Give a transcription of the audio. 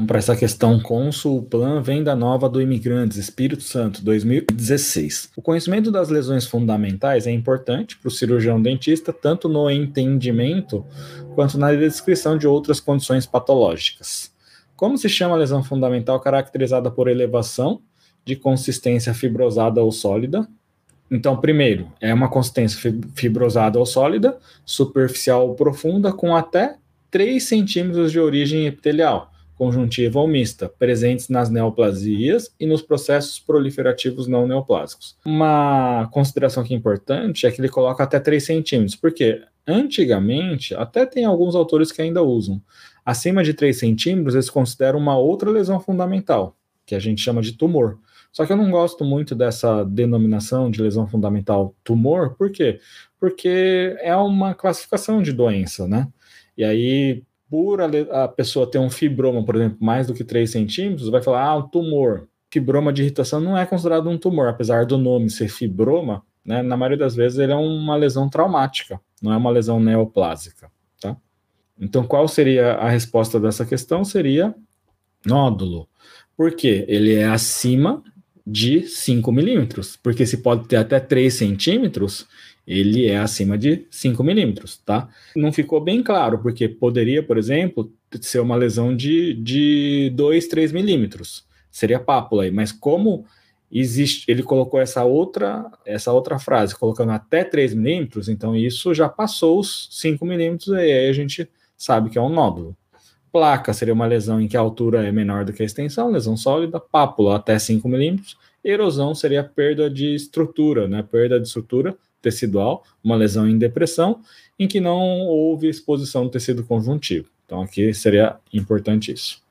Vamos para essa questão Consul Plan Venda Nova do Imigrantes, Espírito Santo, 2016. O conhecimento das lesões fundamentais é importante para o cirurgião dentista, tanto no entendimento quanto na descrição de outras condições patológicas. Como se chama a lesão fundamental caracterizada por elevação de consistência fibrosada ou sólida? Então, primeiro, é uma consistência fibrosada ou sólida, superficial ou profunda, com até 3 centímetros de origem epitelial conjuntiva ou mista, presentes nas neoplasias e nos processos proliferativos não neoplásicos. Uma consideração que é importante é que ele coloca até 3 centímetros, porque antigamente, até tem alguns autores que ainda usam, acima de 3 centímetros eles consideram uma outra lesão fundamental, que a gente chama de tumor. Só que eu não gosto muito dessa denominação de lesão fundamental tumor, por quê? Porque é uma classificação de doença, né? E aí, por a, a, pessoa ter um fibroma, por exemplo, mais do que 3 centímetros, vai falar, ah, um tumor. Fibroma de irritação não é considerado um tumor, apesar do nome ser fibroma, né, na maioria das vezes ele é uma lesão traumática, não é uma lesão neoplásica, tá? Então, qual seria a resposta dessa questão? Seria nódulo. Por quê? Ele é acima de 5 milímetros, porque se pode ter até 3 centímetros, ele é acima de 5 milímetros, tá? Não ficou bem claro, porque poderia, por exemplo, ser uma lesão de, de 2, 3 milímetros. Seria pápula aí, mas como existe, ele colocou essa outra, essa outra frase, colocando até 3 milímetros, então isso já passou os 5 milímetros, e aí a gente sabe que é um nódulo. Placa seria uma lesão em que a altura é menor do que a extensão, lesão sólida, pápula até 5 milímetros, erosão seria perda de estrutura, né? Perda de estrutura tecidual, uma lesão em depressão, em que não houve exposição do tecido conjuntivo. Então, aqui seria importante isso.